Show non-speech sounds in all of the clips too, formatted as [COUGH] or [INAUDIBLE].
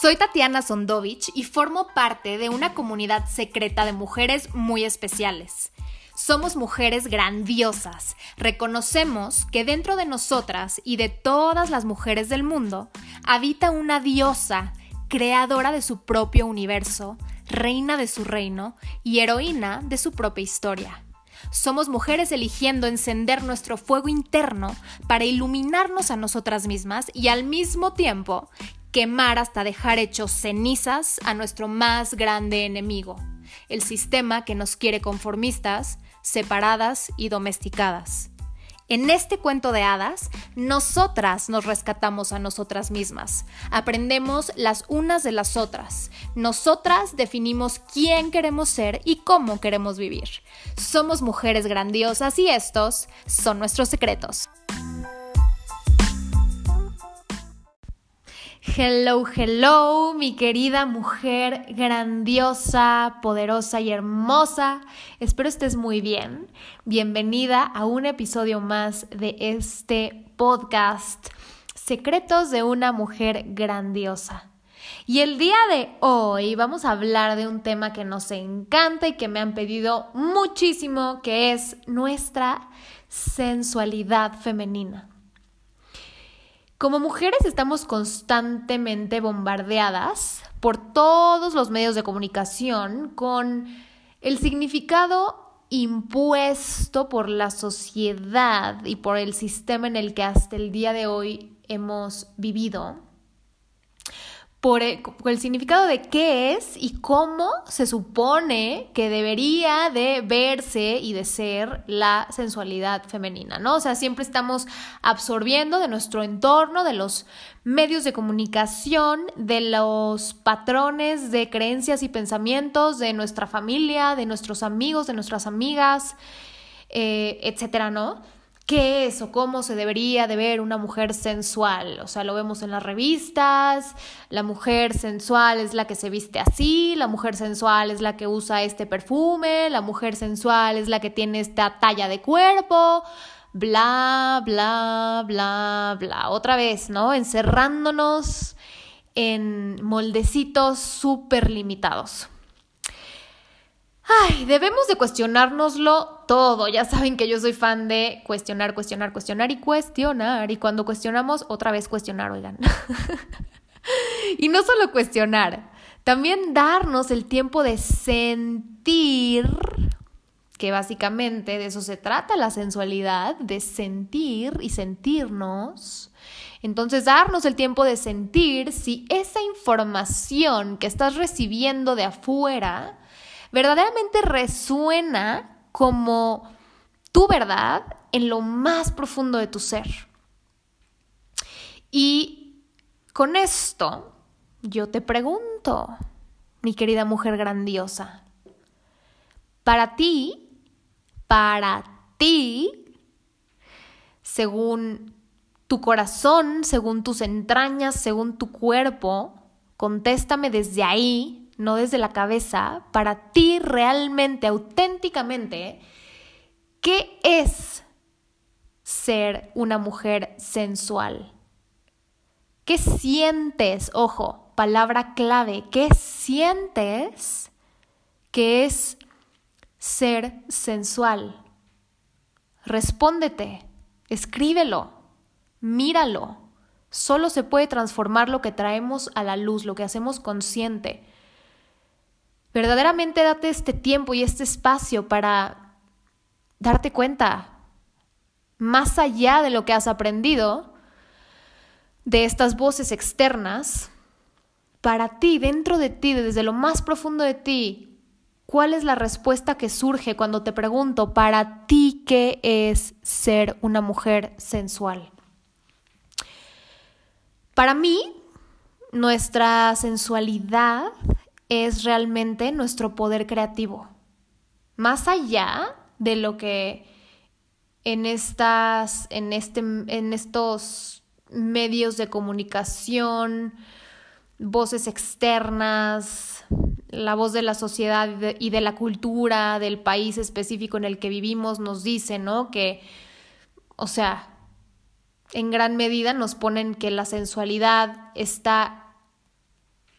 Soy Tatiana Sondovich y formo parte de una comunidad secreta de mujeres muy especiales. Somos mujeres grandiosas. Reconocemos que dentro de nosotras y de todas las mujeres del mundo habita una diosa, creadora de su propio universo, reina de su reino y heroína de su propia historia. Somos mujeres eligiendo encender nuestro fuego interno para iluminarnos a nosotras mismas y al mismo tiempo quemar hasta dejar hechos cenizas a nuestro más grande enemigo, el sistema que nos quiere conformistas, separadas y domesticadas. En este cuento de hadas, nosotras nos rescatamos a nosotras mismas, aprendemos las unas de las otras, nosotras definimos quién queremos ser y cómo queremos vivir. Somos mujeres grandiosas y estos son nuestros secretos. Hello, hello, mi querida mujer grandiosa, poderosa y hermosa. Espero estés muy bien. Bienvenida a un episodio más de este podcast, Secretos de una mujer grandiosa. Y el día de hoy vamos a hablar de un tema que nos encanta y que me han pedido muchísimo, que es nuestra sensualidad femenina. Como mujeres estamos constantemente bombardeadas por todos los medios de comunicación con el significado impuesto por la sociedad y por el sistema en el que hasta el día de hoy hemos vivido por el, significado de qué es y cómo se supone que debería de verse y de ser la sensualidad femenina, ¿no? O sea, siempre estamos absorbiendo de nuestro entorno, de los medios de comunicación, de los patrones de creencias y pensamientos de nuestra familia, de nuestros amigos, de nuestras amigas, eh, etcétera, ¿no? Qué es o cómo se debería de ver una mujer sensual. O sea, lo vemos en las revistas, la mujer sensual es la que se viste así, la mujer sensual es la que usa este perfume, la mujer sensual es la que tiene esta talla de cuerpo, bla, bla, bla, bla. Otra vez, ¿no? Encerrándonos en moldecitos súper limitados. Ay, debemos de cuestionárnoslo todo. Ya saben que yo soy fan de cuestionar, cuestionar, cuestionar y cuestionar. Y cuando cuestionamos, otra vez cuestionar, oigan. [LAUGHS] y no solo cuestionar, también darnos el tiempo de sentir, que básicamente de eso se trata la sensualidad, de sentir y sentirnos. Entonces, darnos el tiempo de sentir si esa información que estás recibiendo de afuera verdaderamente resuena como tu verdad en lo más profundo de tu ser. Y con esto yo te pregunto, mi querida mujer grandiosa, para ti, para ti, según tu corazón, según tus entrañas, según tu cuerpo, contéstame desde ahí no desde la cabeza, para ti realmente, auténticamente, ¿qué es ser una mujer sensual? ¿Qué sientes? Ojo, palabra clave, ¿qué sientes que es ser sensual? Respóndete, escríbelo, míralo. Solo se puede transformar lo que traemos a la luz, lo que hacemos consciente. Verdaderamente date este tiempo y este espacio para darte cuenta, más allá de lo que has aprendido, de estas voces externas, para ti, dentro de ti, desde lo más profundo de ti, ¿cuál es la respuesta que surge cuando te pregunto, para ti, qué es ser una mujer sensual? Para mí, nuestra sensualidad es realmente nuestro poder creativo. Más allá de lo que en, estas, en, este, en estos medios de comunicación, voces externas, la voz de la sociedad y de, la cultura del país específico en el que vivimos nos dice, ¿no? Que, o sea, en gran medida nos ponen que la sensualidad está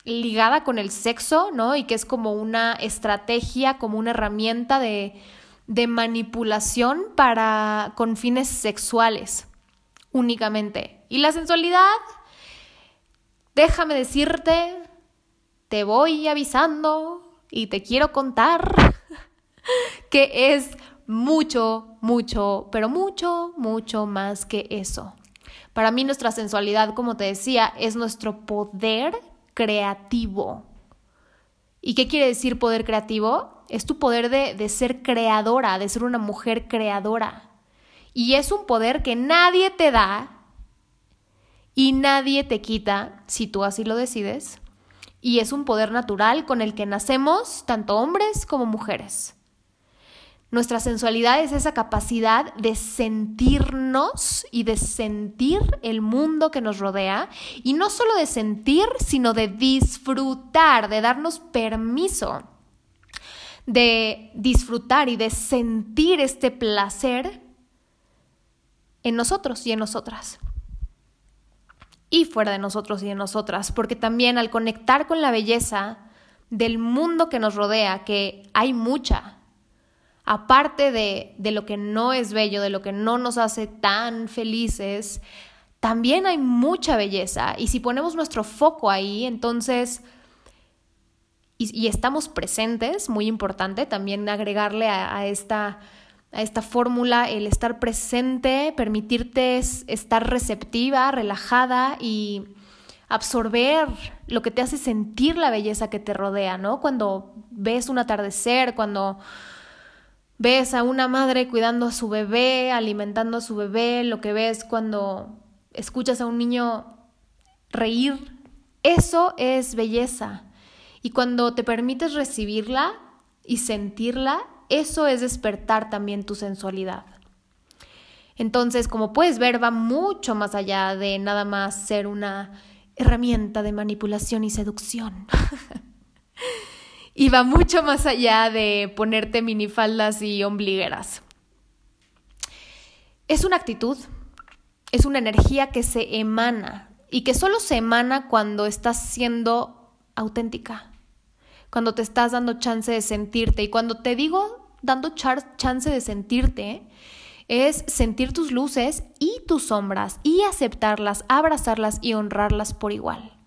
ligada con el sexo, ¿no? Y que es como una estrategia, como una herramienta de, de manipulación para con fines sexuales únicamente. Y la sensualidad, déjame decirte, te voy avisando y te quiero contar [LAUGHS] que es mucho, mucho, pero mucho, mucho más que eso. Para mí nuestra sensualidad, como te decía, es nuestro poder creativo. ¿Y qué quiere decir poder creativo? Es tu poder de, de ser creadora, de ser una mujer creadora. Y es un poder que nadie te da y nadie te quita si tú así lo decides. Y es un poder natural con el que nacemos tanto hombres como mujeres. Nuestra sensualidad es esa capacidad de sentirnos y de sentir el mundo que nos rodea. Y no solo de sentir, sino de disfrutar, de darnos permiso de disfrutar y de sentir este placer en nosotros y en nosotras. Y fuera de nosotros y en nosotras, porque también al conectar con la belleza del mundo que nos rodea, que hay mucha, aparte de, de lo que no es bello, de lo que no nos hace tan felices, también hay mucha belleza. Y si ponemos nuestro foco ahí, entonces, y, estamos presentes, muy importante también agregarle a, esta, a esta fórmula el estar presente, permitirte estar receptiva, relajada y absorber lo que te hace sentir la belleza que te rodea, ¿no? Cuando ves un atardecer, cuando ves a una madre cuidando a su bebé, alimentando a su bebé, lo que ves cuando escuchas a un niño reír, eso es belleza. Y cuando te permites recibirla y sentirla, eso es despertar también tu sensualidad. Entonces, como puedes ver, va mucho más allá de nada más ser una herramienta de manipulación y seducción. [LAUGHS] y va mucho más allá de ponerte minifaldas y ombligueras. Es una actitud, es una energía que se emana y que solo se emana cuando estás siendo auténtica, cuando te estás dando chance de sentirte. Y cuando te digo dando chance de sentirte, es sentir tus luces y tus sombras y aceptarlas, abrazarlas y honrarlas por igual.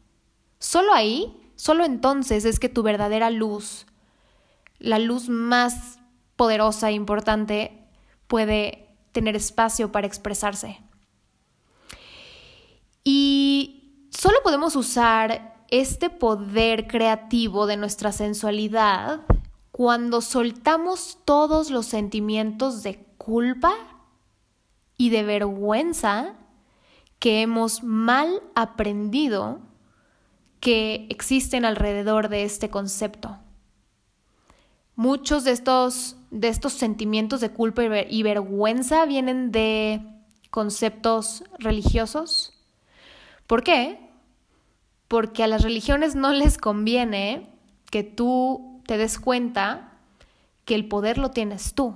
Solo ahí Solo entonces es que tu verdadera luz, la luz más poderosa e importante, puede tener espacio para expresarse. Y solo podemos usar este poder creativo de nuestra sensualidad cuando soltamos todos los sentimientos de culpa y de vergüenza que hemos mal aprendido que existen alrededor de este concepto. Muchos de estos, de estos sentimientos de culpa y vergüenza vienen de conceptos religiosos. ¿Por qué? Porque a las religiones no les conviene que tú te des cuenta que el poder lo tienes tú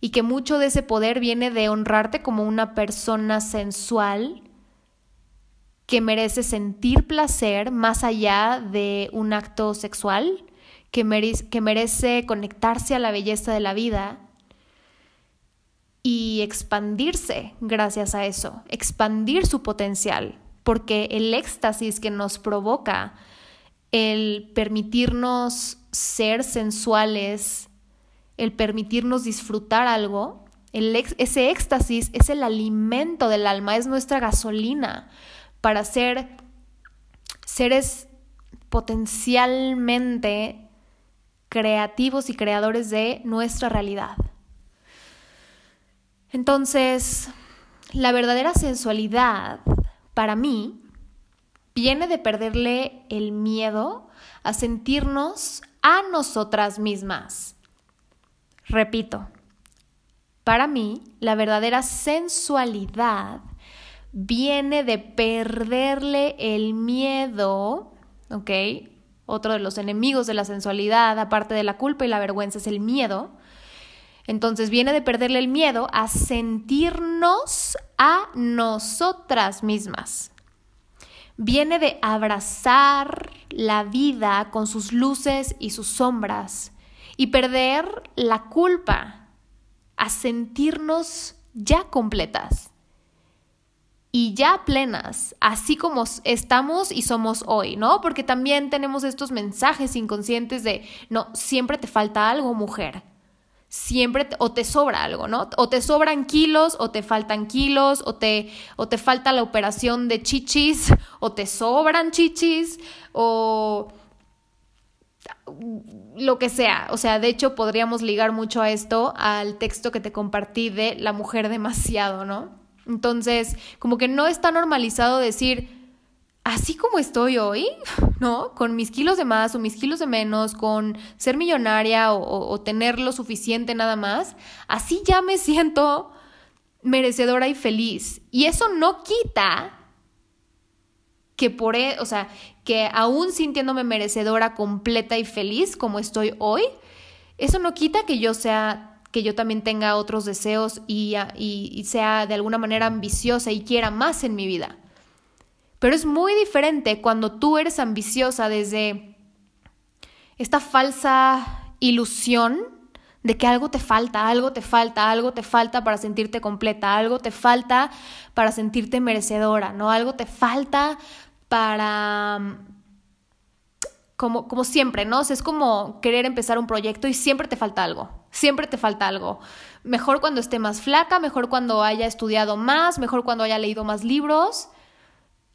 y que mucho de ese poder viene de honrarte como una persona sensual que merece sentir placer más allá de un acto sexual, que, que merece conectarse a la belleza de la vida y expandirse gracias a eso, expandir su potencial, porque el éxtasis que nos provoca el permitirnos ser sensuales, el permitirnos disfrutar algo, ese éxtasis es el alimento del alma, es nuestra gasolina para ser seres potencialmente creativos y creadores de nuestra realidad. Entonces, la verdadera sensualidad para mí viene de perderle el miedo a sentirnos a nosotras mismas. Repito, para mí la verdadera sensualidad viene de perderle el miedo, ¿ok? Otro de los enemigos de la sensualidad, aparte de la culpa y la vergüenza, es el miedo. Entonces viene de perderle el miedo a sentirnos a nosotras mismas. viene de abrazar la vida con sus luces y sus sombras y perder la culpa a sentirnos ya completas y ya plenas, así como estamos y somos hoy, ¿no? Porque también tenemos estos mensajes inconscientes de, no, siempre te falta algo, mujer. Siempre o te sobra algo, ¿no? O te sobran kilos, o te faltan kilos, o te, o te falta la operación de chichis, o te sobran chichis, o lo que sea. O sea, de hecho podríamos ligar mucho a esto al texto que te compartí de la mujer demasiado, ¿no? Entonces, como que no está normalizado decir, así como estoy hoy, [LAUGHS] ¿no? Con mis kilos de más o mis kilos de menos, con ser millonaria o, tener lo suficiente nada más, así ya me [LAUGHS] siento merecedora y feliz. Y eso no quita que por, e, o sea, que aún sintiéndome merecedora, completa y feliz como estoy hoy, eso no quita que yo sea que yo también tenga otros deseos y, y, sea de alguna manera ambiciosa y quiera más en mi vida. Pero es muy diferente cuando tú eres ambiciosa desde esta falsa ilusión de que algo te falta, algo te falta, algo te falta para sentirte completa, algo te falta para sentirte merecedora, ¿no? Algo te falta para, como, como siempre, ¿no? es como querer empezar un proyecto y siempre te falta algo, siempre te falta algo. Mejor cuando esté más flaca, mejor cuando haya estudiado más, mejor cuando haya leído más libros.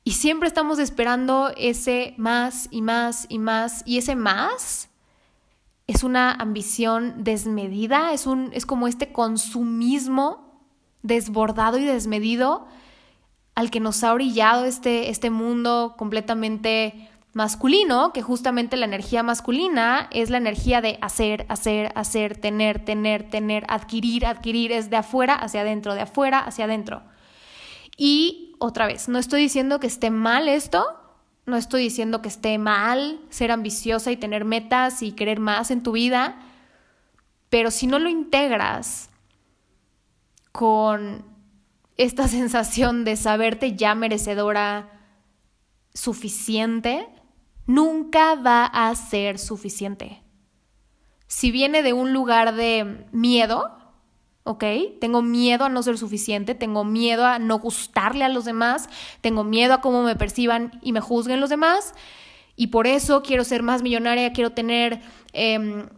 Y siempre estamos esperando ese más y más y más. Y ese más es una ambición desmedida, es, un, es como este consumismo desbordado y desmedido al que nos ha brillado este, este mundo completamente masculino, que justamente la energía masculina es la energía de hacer, hacer, hacer, tener, tener, tener, adquirir, adquirir, es de afuera hacia adentro, de afuera hacia adentro. Y otra vez, no estoy diciendo que esté mal esto, no estoy diciendo que esté mal ser ambiciosa y tener metas y querer más en tu vida, pero si no lo integras con esta [LAUGHS] sensación de saberte ya merecedora suficiente, nunca va a ser suficiente. Si viene de un lugar de miedo, ¿ok? Tengo miedo a no ser suficiente, tengo miedo a no gustarle a los demás, tengo miedo a cómo me perciban y me juzguen los demás, y por eso quiero ser más millonaria, quiero tener, em,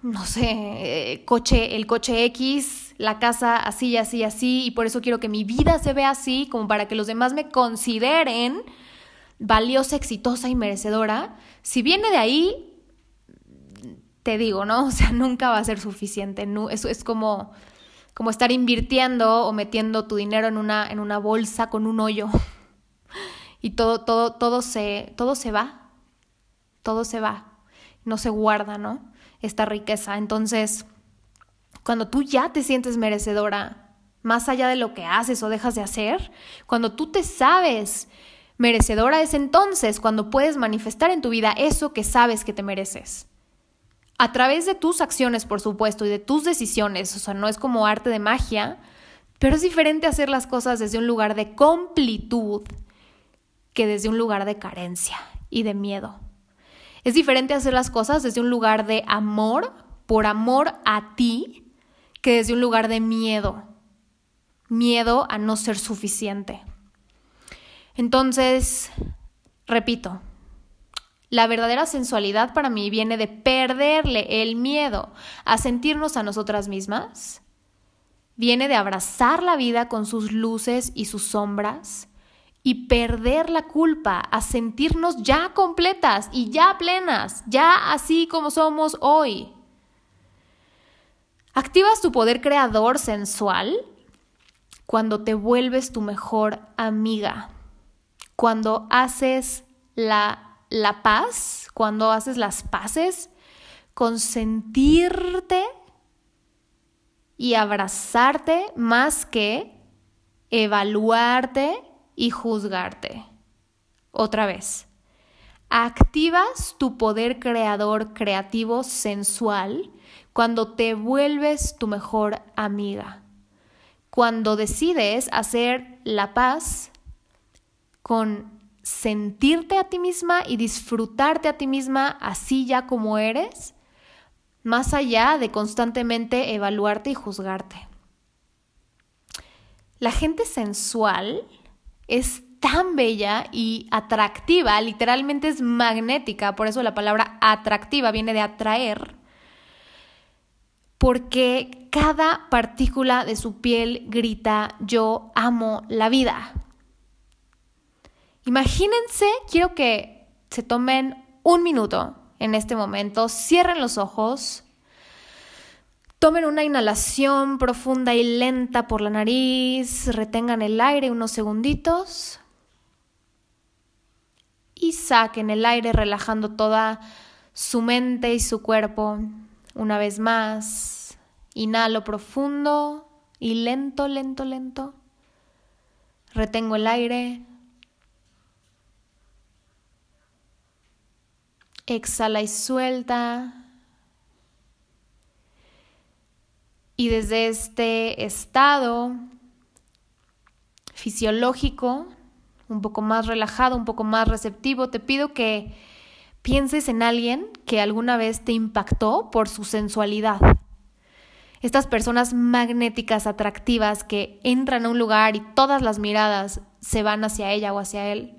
no sé, coche, el coche X, la casa así, así, así, y por eso quiero que mi vida se vea así, como para que los demás me consideren valiosa, exitosa y merecedora, si viene de ahí, te digo, ¿no? [LAUGHS] O sea, nunca va a ser suficiente. No, es como, como estar invirtiendo o metiendo tu dinero en una, en una bolsa con un hoyo. [LAUGHS] Y todo, todo, todo se, todo se va. Todo se va. No se guarda, ¿no? Esta riqueza. Entonces, cuando tú ya te sientes merecedora, más allá de lo que haces o dejas de hacer, cuando tú te sabes Merecedora es entonces cuando puedes manifestar en tu vida eso que sabes que te mereces. A través de tus acciones, por supuesto, y de tus decisiones, o sea, no es como arte de magia, pero es diferente hacer las cosas desde un lugar de completud que desde un lugar de carencia y de miedo. Es diferente hacer las cosas desde un lugar de amor, por amor a ti, que desde un lugar de miedo. Miedo a no ser suficiente. Entonces, repito, la verdadera sensualidad para mí viene de perderle el miedo a sentirnos a nosotras mismas, viene de abrazar la vida con sus luces y sus sombras y perder la culpa a sentirnos ya completas y ya plenas, ya así como somos hoy. Activas tu poder creador sensual cuando te vuelves tu mejor amiga cuando haces la, la paz, cuando haces las paces, con sentirte y abrazarte más que evaluarte y juzgarte. Otra vez, activas tu poder creador, creativo, sensual, cuando te vuelves tu mejor amiga, cuando decides hacer la paz con sentirte a ti misma y disfrutarte a ti misma así ya como eres, más allá de constantemente evaluarte y juzgarte. La gente sensual es tan bella y atractiva, literalmente es magnética, por eso la palabra atractiva viene de atraer, porque cada partícula de su piel grita, yo amo la vida. Imagínense, quiero que se tomen un minuto en este momento, cierren los ojos, tomen una inhalación profunda y lenta por la nariz, retengan el aire unos segunditos y saquen el aire relajando toda su mente y su cuerpo. Una vez más, inhalo profundo y lento, lento, lento. Retengo el aire. Exhala y suelta. Y desde este estado fisiológico, un poco más relajado, un poco más receptivo, te pido que pienses en alguien que alguna vez te impactó por su sensualidad. Estas personas magnéticas, atractivas, que entran a un lugar y todas las miradas se van hacia ella o hacia él.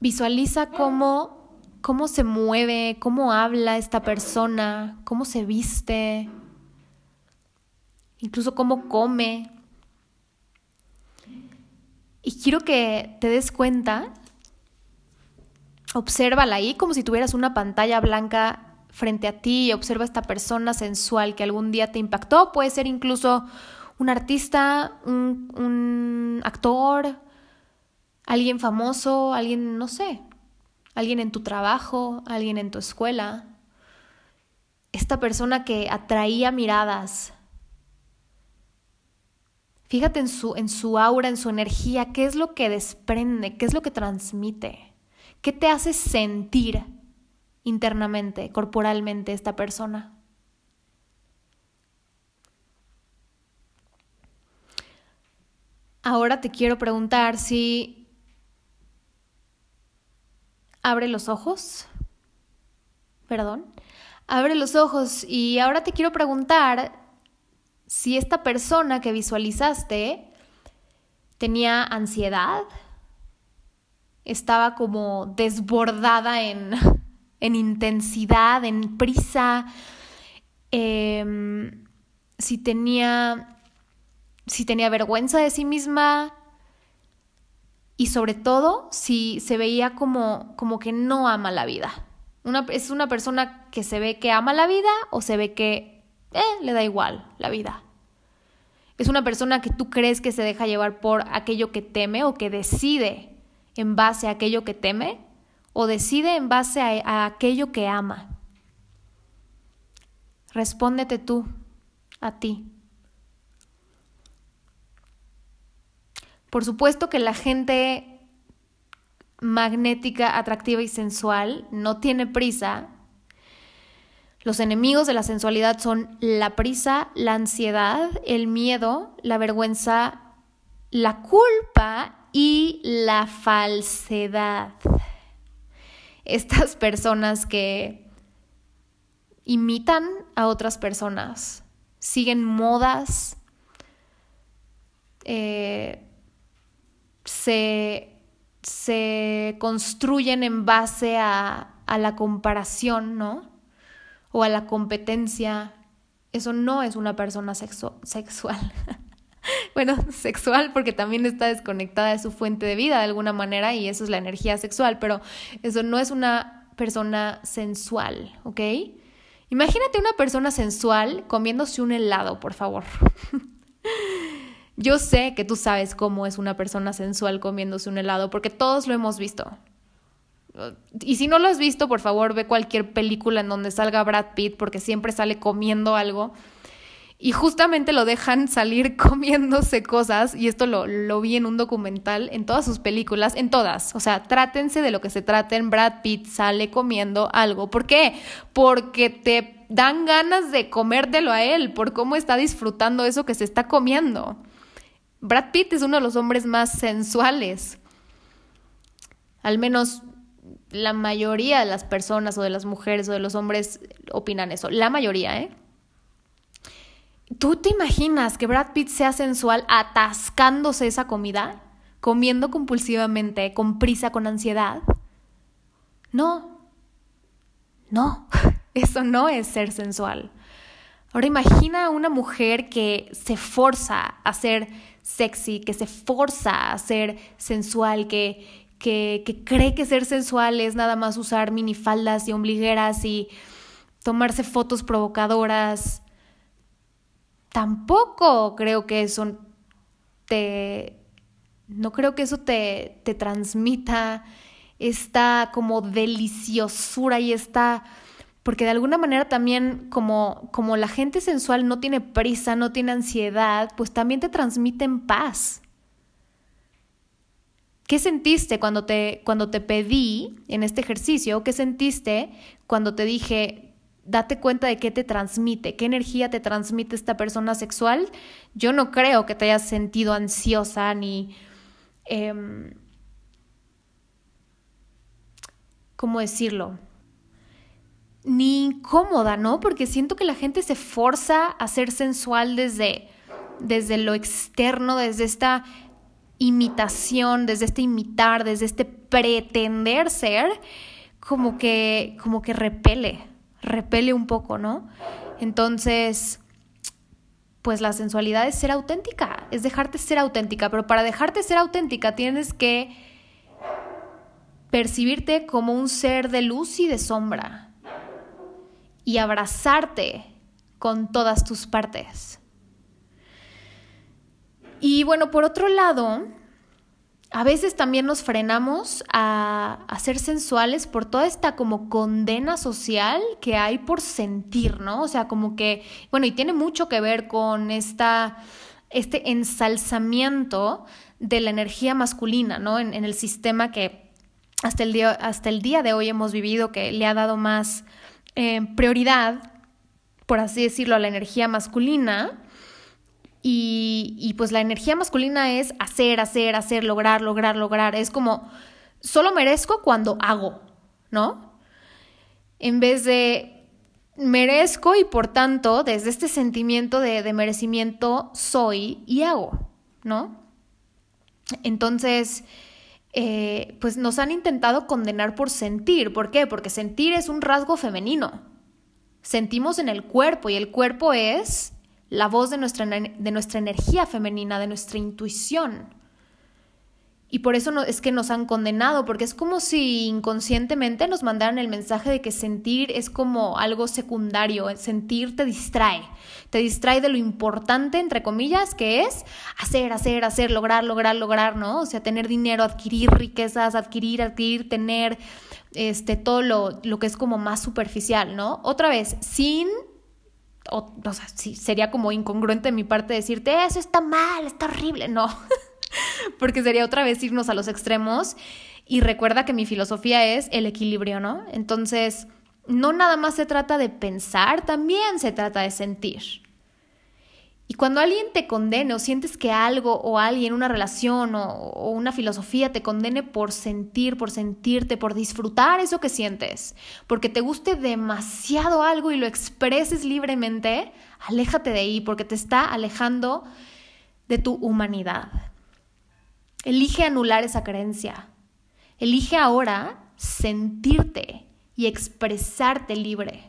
Visualiza cómo, cómo se mueve, cómo habla esta persona, cómo se viste, incluso cómo come. Y quiero que te des cuenta, obsérvala ahí como si tuvieras una pantalla blanca frente a ti y observa esta persona sensual que algún día te impactó. Puede ser incluso un artista, un actor, alguien famoso, alguien, no sé, alguien en tu trabajo, alguien en tu escuela. Esta persona que atraía miradas. Fíjate en su, en su aura, en su energía, qué es lo que desprende, qué es lo que transmite, qué te hace sentir internamente, corporalmente esta persona. Ahora te quiero preguntar si abre los ojos. Perdón. Abre los ojos y ahora te quiero preguntar si esta persona que visualizaste tenía ansiedad, estaba como desbordada en, [LAUGHS] en intensidad, en prisa, em, si tenía si tenía vergüenza de sí misma, y sobre todo si se veía como, como que no ama la vida. Una, es una persona que se ve que ama la vida o se ve que eh, le da igual la vida. Es una persona que tú crees que se deja llevar por aquello que teme o que decide en base a aquello que teme o decide en base a, a aquello que ama. Respóndete tú, a ti. Por supuesto que la gente magnética, atractiva y sensual no tiene prisa. Los enemigos de la sensualidad son la prisa, la ansiedad, el miedo, la vergüenza, la culpa y la falsedad. Estas personas que imitan a otras personas, siguen modas, eh, se, se construyen en base a, a la comparación, ¿no? O a la competencia. Eso no es una persona sexual. [LAUGHS] bueno, sexual porque también está desconectada de su fuente de vida de alguna manera y eso es la energía sexual, pero eso no es una persona sensual, ¿ok? Imagínate una persona sensual comiéndose un helado, por favor. [LAUGHS] Yo sé que tú sabes cómo es una persona sensual comiéndose un helado, porque todos lo hemos visto. Y si no lo has visto, por favor, ve cualquier película en donde salga Brad Pitt, porque siempre sale comiendo algo. Y justamente lo dejan [LAUGHS] salir comiéndose cosas, y esto lo, lo, vi en un documental, en todas sus películas, en todas. O sea, trátense de lo que se traten, Brad Pitt sale comiendo algo. ¿Por qué? Porque te dan ganas de comértelo a él, por cómo está disfrutando eso que se está comiendo Brad Pitt es uno de los hombres más sensuales. Al menos la mayoría de las personas o de las mujeres o de los hombres opinan eso. La mayoría, ¿eh? ¿Tú te imaginas que Brad Pitt sea sensual atascándose esa comida? Comiendo compulsivamente, con prisa, con ansiedad. No. No. [LAUGHS] Eso no es ser sensual. Ahora imagina a una mujer que se forza a ser sexy, que se forza a ser sensual, que, que, que cree que ser sensual es nada más usar minifaldas y ombligueras y tomarse fotos provocadoras. Tampoco creo que eso te... No creo que eso te, te transmita esta como deliciosura y esta porque de alguna manera también como, como la gente sensual no tiene prisa, no tiene ansiedad, pues también te transmiten paz. ¿Qué sentiste cuando te, cuando te pedí en este ejercicio? ¿Qué sentiste cuando te dije, date cuenta de qué te transmite, qué energía te transmite esta persona sexual? Yo no creo que te hayas sentido ansiosa ni... Em, ¿Cómo decirlo? Ni incómoda, ¿no? Porque siento que la gente se forza a ser sensual desde, desde lo externo, desde esta imitación, desde este imitar, desde este pretender ser, como que, como que repele, repele un poco, ¿no? Entonces, pues la sensualidad es ser auténtica, es dejarte ser auténtica, pero para dejarte ser auténtica tienes que percibirte como un ser de luz y de sombra, y abrazarte con todas tus partes. Y bueno, por otro lado, a veces también nos frenamos a, ser sensuales por toda esta como condena social que hay por sentir, ¿no? O sea, como que, bueno, y tiene mucho que ver con esta, este ensalzamiento de la energía masculina, ¿no? En, en el sistema que hasta el, día, hasta el día de hoy hemos vivido, que le ha dado más eh, prioridad, por así decirlo, a la energía masculina. Y, y pues la energía masculina es hacer, hacer, hacer, lograr, lograr, lograr. Es como, solo merezco cuando hago, ¿no? En vez de merezco y por tanto, desde este sentimiento de, de, merecimiento, soy y hago, ¿no? Entonces, eh, pues nos han intentado condenar por sentir. ¿Por qué? Porque sentir es un rasgo femenino. Sentimos en el cuerpo y el cuerpo es la voz de nuestra, de nuestra energía femenina, de nuestra intuición. Y por eso no, es que nos han condenado, porque es como si inconscientemente nos mandaran el mensaje de que sentir es como algo secundario, sentir te distrae, te distrae de lo importante, entre comillas, que es hacer, hacer, hacer, lograr, lograr, lograr, ¿no? O sea, tener dinero, adquirir riquezas, adquirir, adquirir, tener este, todo lo, lo que es como más superficial, ¿no? Otra vez, sin o, o sea, sería como incongruente de mi parte decirte, eso está mal, está horrible, no. [LAUGHS] [LAUGHS] porque sería otra vez irnos a los extremos. Y recuerda que mi filosofía es el equilibrio, ¿no? Entonces, no nada más se trata de pensar, también se trata de sentir. Y cuando alguien te condene o sientes que algo o alguien, una relación o, o, una filosofía te condene por sentir, por sentirte, por disfrutar eso que sientes, porque te guste demasiado algo y lo expreses libremente, aléjate de ahí porque te está alejando de tu humanidad. Elige anular esa creencia. Elige ahora sentirte y expresarte libre.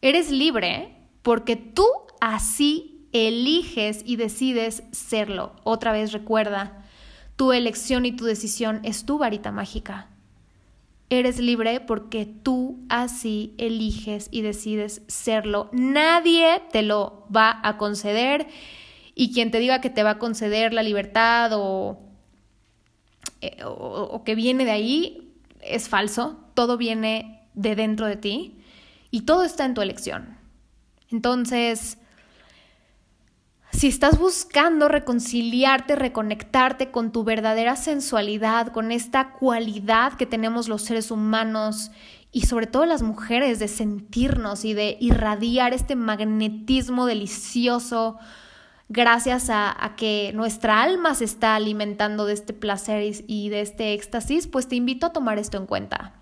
Eres libre porque tú así eliges y decides serlo. Otra vez recuerda, tu elección y tu decisión es tu varita mágica. Eres libre porque tú así eliges y decides serlo. Nadie te lo va a conceder y quien te diga que te va a conceder la libertad o, eh, o, que viene de ahí es falso, todo viene de dentro de ti y todo está en tu elección. Entonces, si estás buscando reconciliarte, reconectarte con tu verdadera sensualidad, con esta cualidad que tenemos los seres humanos y sobre todo las mujeres de sentirnos y de irradiar este magnetismo delicioso, gracias a, que nuestra alma se está alimentando de este placer y, de este éxtasis, pues te invito a tomar esto en cuenta.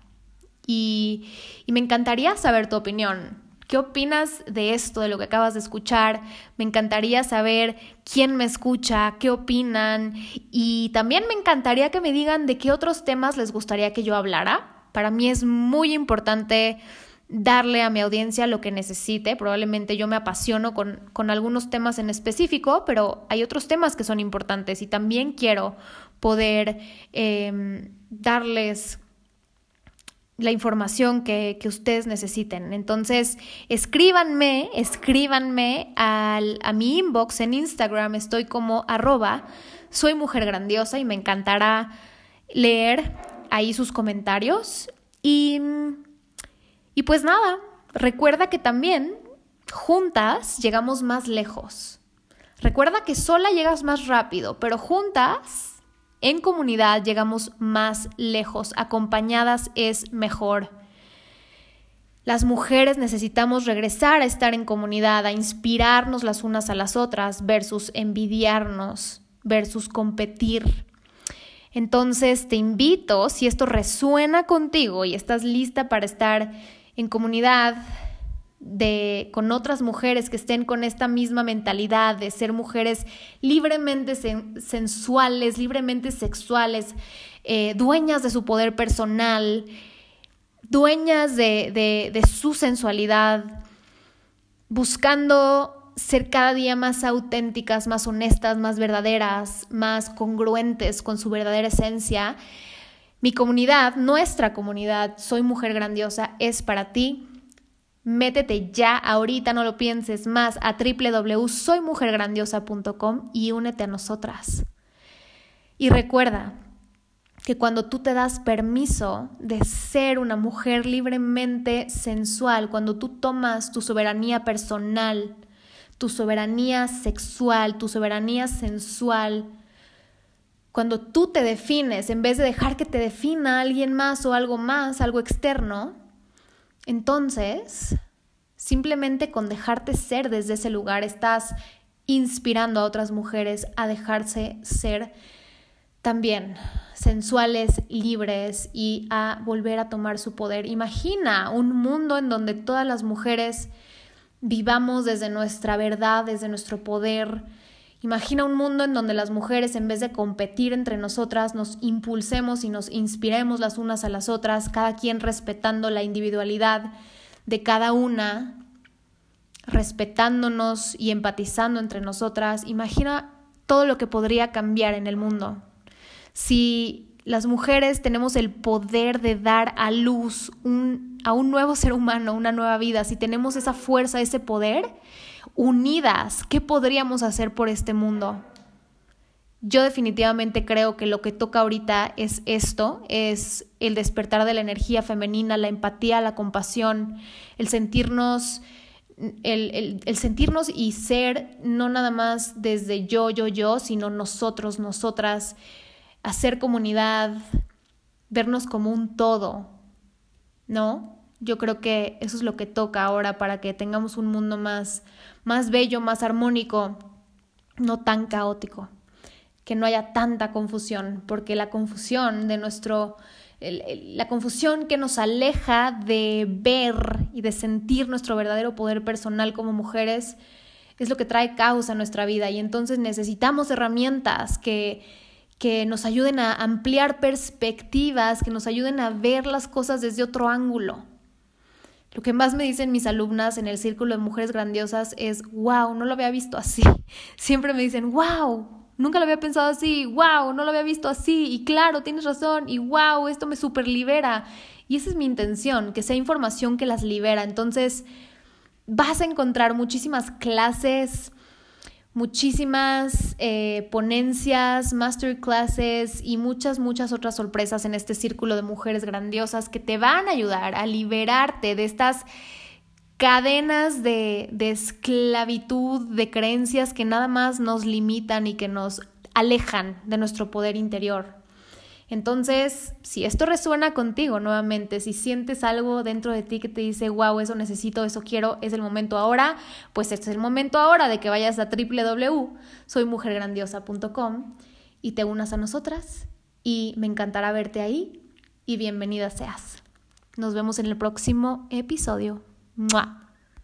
Y, y me encantaría saber tu opinión. ¿Qué opinas de esto, de lo que acabas de escuchar? Me encantaría saber quién me escucha, qué opinan y también me encantaría que me digan de qué otros temas les gustaría que yo hablara. Para mí es muy importante darle a mi audiencia lo que necesite. Probablemente yo me apasiono con, algunos temas en específico, pero hay otros temas que son importantes y también quiero poder em, darles la información que, ustedes necesiten. Entonces, escríbanme, escríbanme al, a mi inbox en Instagram, estoy como arroba, soy mujer grandiosa y me encantará leer ahí sus comentarios. Y y pues nada, recuerda que también juntas llegamos más lejos. Recuerda que sola llegas más rápido, pero juntas, en comunidad, llegamos más lejos. Acompañadas es mejor. Las mujeres necesitamos regresar a estar en comunidad, a inspirarnos las unas a las otras versus envidiarnos, versus competir. Entonces te invito, si esto resuena contigo y estás lista para estar en comunidad de, con otras mujeres que estén con esta misma mentalidad de ser mujeres libremente sensuales, libremente sexuales, eh, dueñas de su poder personal, dueñas de, de su sensualidad, buscando ser cada día más auténticas, más honestas, más verdaderas, más congruentes con su verdadera esencia mi comunidad, nuestra comunidad, Soy Mujer Grandiosa, es para ti. Métete ya, ahorita no lo pienses más, a www.soymujergrandiosa.com y únete a nosotras. Y recuerda que cuando tú te das permiso de ser una mujer libremente sensual, cuando tú tomas tu soberanía personal, tu soberanía sexual, tu soberanía sensual, cuando tú te defines, en vez de dejar que te defina alguien más o algo más, algo externo, entonces, simplemente con dejarte ser desde ese lugar, estás inspirando a otras mujeres a dejarse ser también sensuales, libres y a volver a tomar su poder. Imagina un mundo en donde todas las mujeres vivamos desde nuestra verdad, desde nuestro poder, Imagina un mundo en donde las mujeres, en vez de competir entre nosotras, nos impulsemos y nos inspiremos las unas a las otras, cada quien respetando la individualidad de cada una, respetándonos y empatizando entre nosotras. Imagina todo lo que podría cambiar en el mundo. Si las mujeres tenemos el poder de dar a luz a un nuevo ser humano, una nueva vida, si tenemos esa fuerza, ese poder, unidas, ¿qué podríamos hacer por este mundo? Yo definitivamente creo que lo que toca ahorita es esto, es el despertar de la energía femenina, la empatía, la compasión, el sentirnos, el, el, sentirnos y ser no nada más desde yo, yo, yo, sino nosotros, nosotras, hacer comunidad, vernos como un todo, ¿no? Yo creo que eso es lo que toca ahora para que tengamos un mundo más, más bello, más armónico, no tan caótico, que no haya tanta confusión, porque la confusión de nuestro, la confusión que nos aleja de ver y de sentir nuestro verdadero poder personal como mujeres, es lo que trae caos a nuestra vida y entonces necesitamos herramientas que, que nos ayuden a ampliar perspectivas, que nos ayuden a ver las cosas desde otro ángulo. Lo que más me dicen mis alumnas en el círculo de mujeres grandiosas es, wow, no lo había visto así. [LAUGHS] Siempre me dicen, wow, nunca lo había pensado así, wow, no lo había visto así, y claro, tienes razón, y wow, esto me super libera. Y esa es mi intención, que sea información que las libera. Entonces, vas a encontrar muchísimas clases muchísimas eh, ponencias, masterclasses y muchas, muchas otras sorpresas en este círculo de mujeres grandiosas que te van a ayudar a liberarte de estas cadenas de, de esclavitud, de creencias que nada más nos limitan y que nos alejan de nuestro poder interior. Entonces, si esto resuena contigo nuevamente, si sientes algo dentro de ti que te dice, wow, eso necesito, eso quiero, es el momento ahora, pues este es el momento ahora de que vayas a www.soymujergrandiosa.com y te unas a nosotras y me encantará verte ahí y bienvenida seas. Nos vemos en el próximo episodio. ¡Mua!